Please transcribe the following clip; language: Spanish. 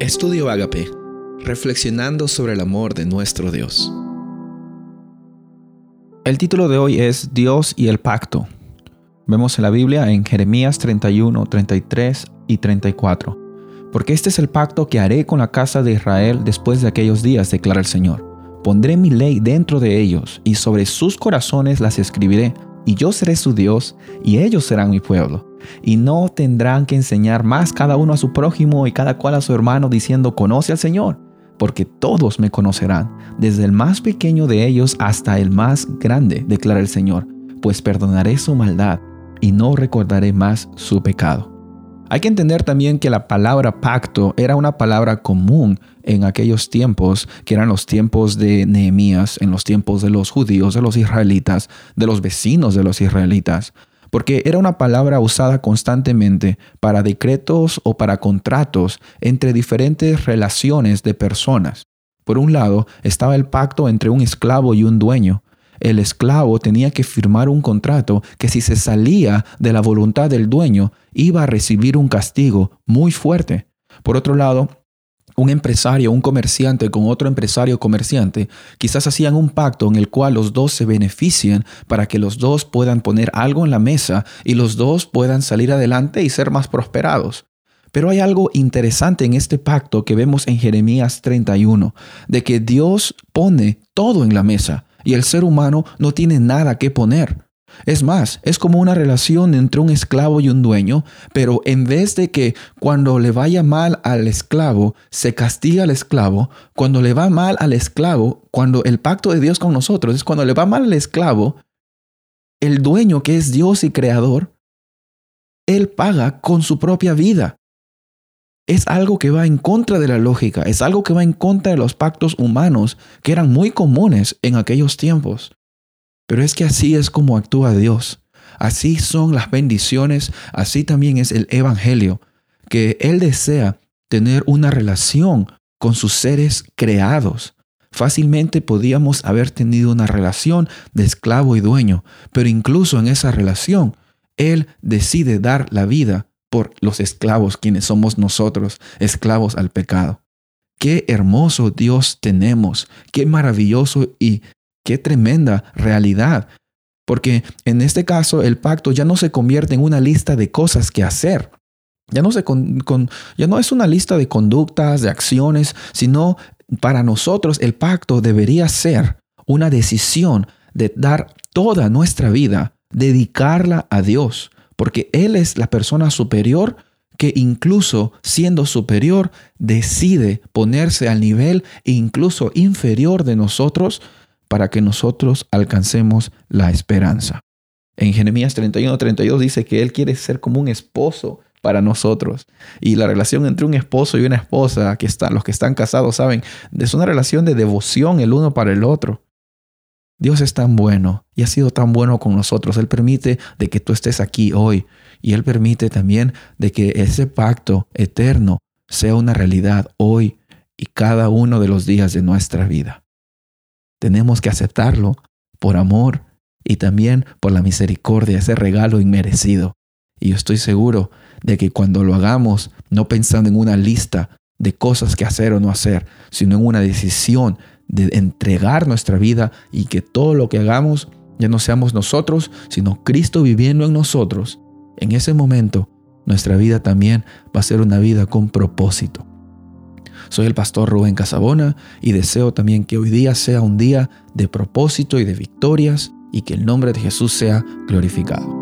Estudio Agape, reflexionando sobre el amor de nuestro Dios. El título de hoy es Dios y el pacto. Vemos en la Biblia en Jeremías 31, 33 y 34. Porque este es el pacto que haré con la casa de Israel después de aquellos días, declara el Señor. Pondré mi ley dentro de ellos y sobre sus corazones las escribiré, y yo seré su Dios, y ellos serán mi pueblo y no tendrán que enseñar más cada uno a su prójimo y cada cual a su hermano diciendo, conoce al Señor, porque todos me conocerán, desde el más pequeño de ellos hasta el más grande, declara el Señor, pues perdonaré su maldad y no recordaré más su pecado. Hay que entender también que la palabra pacto era una palabra común en aquellos tiempos, que eran los tiempos de Nehemías, en los tiempos de los judíos, de los israelitas, de los vecinos de los israelitas porque era una palabra usada constantemente para decretos o para contratos entre diferentes relaciones de personas. Por un lado estaba el pacto entre un esclavo y un dueño. El esclavo tenía que firmar un contrato que si se salía de la voluntad del dueño iba a recibir un castigo muy fuerte. Por otro lado, un empresario, un comerciante con otro empresario comerciante, quizás hacían un pacto en el cual los dos se benefician para que los dos puedan poner algo en la mesa y los dos puedan salir adelante y ser más prosperados. Pero hay algo interesante en este pacto que vemos en Jeremías 31, de que Dios pone todo en la mesa y el ser humano no tiene nada que poner. Es más, es como una relación entre un esclavo y un dueño, pero en vez de que cuando le vaya mal al esclavo, se castiga al esclavo, cuando le va mal al esclavo, cuando el pacto de Dios con nosotros es cuando le va mal al esclavo, el dueño que es Dios y creador, él paga con su propia vida. Es algo que va en contra de la lógica, es algo que va en contra de los pactos humanos que eran muy comunes en aquellos tiempos. Pero es que así es como actúa Dios. Así son las bendiciones, así también es el Evangelio, que Él desea tener una relación con sus seres creados. Fácilmente podíamos haber tenido una relación de esclavo y dueño, pero incluso en esa relación, Él decide dar la vida por los esclavos, quienes somos nosotros, esclavos al pecado. Qué hermoso Dios tenemos, qué maravilloso y Qué tremenda realidad. Porque en este caso el pacto ya no se convierte en una lista de cosas que hacer. Ya no, se ya no es una lista de conductas, de acciones, sino para nosotros el pacto debería ser una decisión de dar toda nuestra vida, dedicarla a Dios, porque Él es la persona superior que incluso siendo superior decide ponerse al nivel incluso inferior de nosotros para que nosotros alcancemos la esperanza. En Jeremías 31, 32 dice que Él quiere ser como un esposo para nosotros. Y la relación entre un esposo y una esposa, que los que están casados saben, es una relación de devoción el uno para el otro. Dios es tan bueno y ha sido tan bueno con nosotros. Él permite de que tú estés aquí hoy y Él permite también de que ese pacto eterno sea una realidad hoy y cada uno de los días de nuestra vida tenemos que aceptarlo por amor y también por la misericordia, ese regalo inmerecido. Y yo estoy seguro de que cuando lo hagamos, no pensando en una lista de cosas que hacer o no hacer, sino en una decisión de entregar nuestra vida y que todo lo que hagamos ya no seamos nosotros, sino Cristo viviendo en nosotros, en ese momento nuestra vida también va a ser una vida con propósito. Soy el pastor Rubén Casabona y deseo también que hoy día sea un día de propósito y de victorias y que el nombre de Jesús sea glorificado.